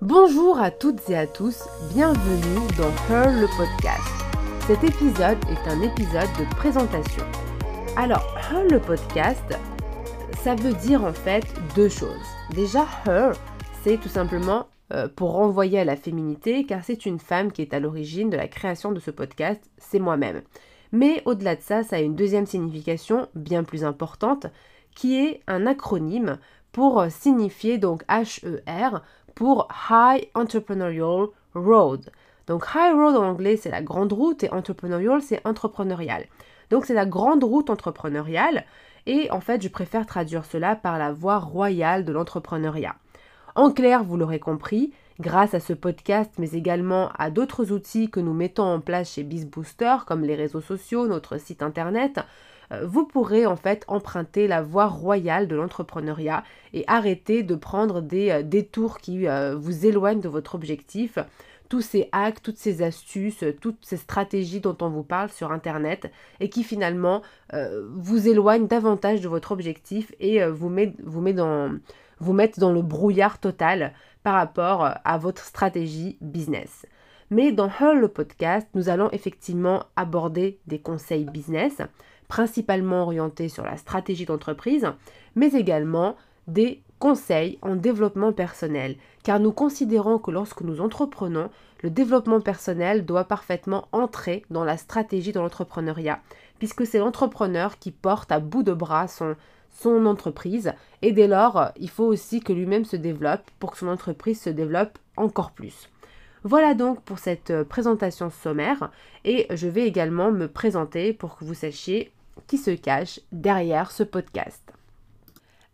Bonjour à toutes et à tous, bienvenue dans Her le podcast. Cet épisode est un épisode de présentation. Alors, Her le podcast, ça veut dire en fait deux choses. Déjà, Her, c'est tout simplement euh, pour renvoyer à la féminité, car c'est une femme qui est à l'origine de la création de ce podcast, c'est moi-même. Mais au-delà de ça, ça a une deuxième signification bien plus importante, qui est un acronyme pour signifier donc HER pour High Entrepreneurial Road. Donc High Road en anglais c'est la grande route et entrepreneurial c'est entrepreneurial. Donc c'est la grande route entrepreneuriale et en fait je préfère traduire cela par la voie royale de l'entrepreneuriat. En clair, vous l'aurez compris, grâce à ce podcast mais également à d'autres outils que nous mettons en place chez BizBooster comme les réseaux sociaux, notre site internet, vous pourrez en fait emprunter la voie royale de l'entrepreneuriat et arrêter de prendre des euh, détours qui euh, vous éloignent de votre objectif. Tous ces hacks, toutes ces astuces, toutes ces stratégies dont on vous parle sur Internet et qui finalement vous éloignent davantage de votre objectif et vous, met, dans, mettent dans le brouillard total par rapport à votre stratégie business. Mais dans Her le podcast, nous allons effectivement aborder des conseils business, principalement orientés sur la stratégie d'entreprise, mais également des conseils en développement personnel, car nous considérons que lorsque nous entreprenons, le développement personnel doit parfaitement entrer dans la stratégie de l'entrepreneuriat, puisque c'est l'entrepreneur qui porte à bout de bras son, son entreprise, et dès lors, il faut aussi que lui-même se développe pour que son entreprise se développe encore plus. Voilà donc pour cette euh, présentation sommaire, et je vais également me présenter pour que vous sachiez qui se cache derrière ce podcast.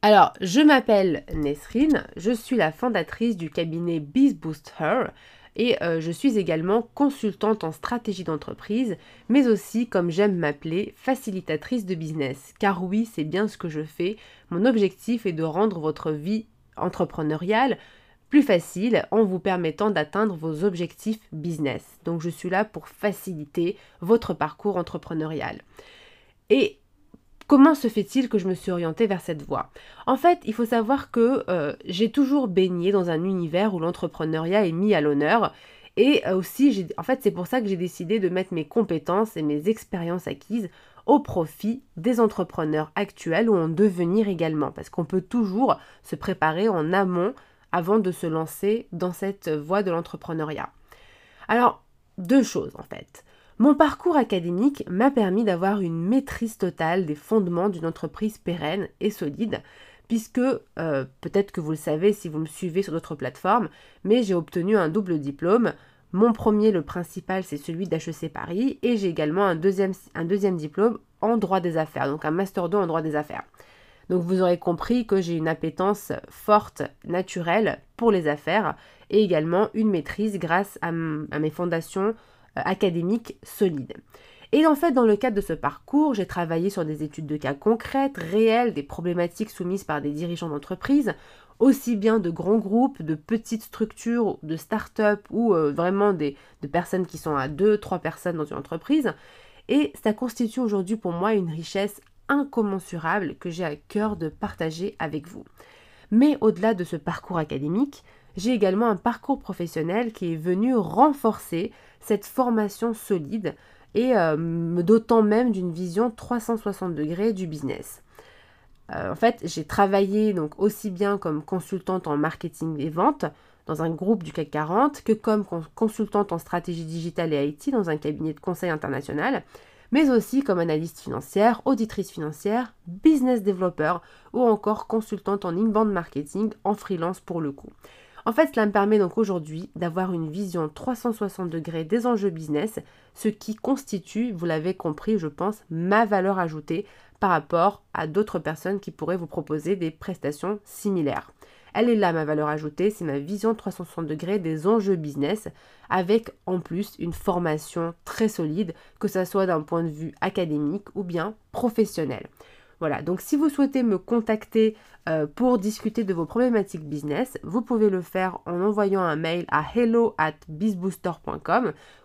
Alors, je m'appelle Nesrine, je suis la fondatrice du cabinet Biz Her et euh, je suis également consultante en stratégie d'entreprise, mais aussi, comme j'aime m'appeler, facilitatrice de business. Car oui, c'est bien ce que je fais. Mon objectif est de rendre votre vie entrepreneuriale plus facile en vous permettant d'atteindre vos objectifs business. Donc je suis là pour faciliter votre parcours entrepreneurial. Et comment se fait-il que je me suis orientée vers cette voie? En fait, il faut savoir que euh, j'ai toujours baigné dans un univers où l'entrepreneuriat est mis à l'honneur. Et euh, aussi, en fait, c'est pour ça que j'ai décidé de mettre mes compétences et mes expériences acquises au profit des entrepreneurs actuels ou en devenir également. Parce qu'on peut toujours se préparer en amont avant de se lancer dans cette voie de l'entrepreneuriat. Alors, deux choses en fait. Mon parcours académique m'a permis d'avoir une maîtrise totale des fondements d'une entreprise pérenne et solide, puisque euh, peut-être que vous le savez si vous me suivez sur d'autres plateformes, mais j'ai obtenu un double diplôme. Mon premier, le principal, c'est celui d'HEC Paris, et j'ai également un deuxième, diplôme en droit des affaires, donc un Master 2 en droit des affaires. Donc vous aurez compris que j'ai une appétence forte, naturelle pour les affaires, et également une maîtrise grâce à mes fondations académique solide. Et en fait, dans le cadre de ce parcours, j'ai travaillé sur des études de cas concrètes, réelles, des problématiques soumises par des dirigeants d'entreprise, aussi bien de grands groupes, de petites structures, de start-up ou euh, vraiment des, de personnes qui sont à deux, trois personnes dans une entreprise. Et ça constitue aujourd'hui pour moi une richesse incommensurable que j'ai à cœur de partager avec vous. Mais au-delà de ce parcours académique, j'ai également un parcours professionnel qui est venu renforcer cette formation solide et euh, me dotant même d'une vision 360 degrés du business. Euh, en fait, j'ai travaillé donc aussi bien comme consultante en marketing et vente dans un groupe du CAC 40 que comme consultante en stratégie digitale et IT dans un cabinet de conseil international, mais aussi comme analyste financière, auditrice financière, business developer ou encore consultante en inbound marketing en freelance pour le coup. En fait, cela me permet donc aujourd'hui d'avoir une vision 360 degrés des enjeux business, ce qui constitue, vous l'avez compris, je pense, ma valeur ajoutée par rapport à d'autres personnes qui pourraient vous proposer des prestations similaires. Elle est là ma valeur ajoutée, c'est ma vision 360 degrés des enjeux business, avec en plus une formation très solide, que ce soit d'un point de vue académique ou bien professionnel. Voilà, donc si vous souhaitez me contacter euh, pour discuter de vos problématiques business, vous pouvez le faire en envoyant un mail à hello at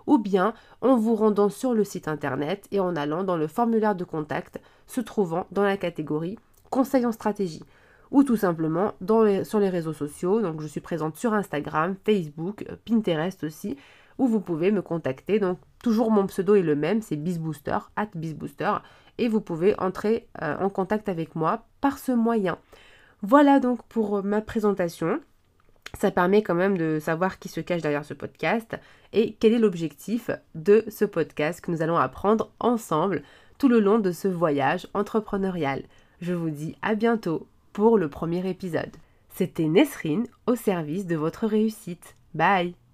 ou bien en vous rendant sur le site internet et en allant dans le formulaire de contact se trouvant dans la catégorie conseil en stratégie. ou tout simplement sur les réseaux sociaux. Donc je suis présente sur Instagram, Facebook, Pinterest aussi, où vous pouvez me contacter. Donc toujours mon pseudo est le même, c'est bizbooster, at bizbooster, et vous pouvez entrer euh, en contact avec moi par ce moyen. Voilà donc pour ma présentation. Ça permet quand même de savoir qui se cache derrière ce podcast et quel est l'objectif de ce podcast que nous allons apprendre ensemble tout le long de ce voyage entrepreneurial. Je vous dis à bientôt pour le premier épisode. C'était Nesrine au service de votre réussite. Bye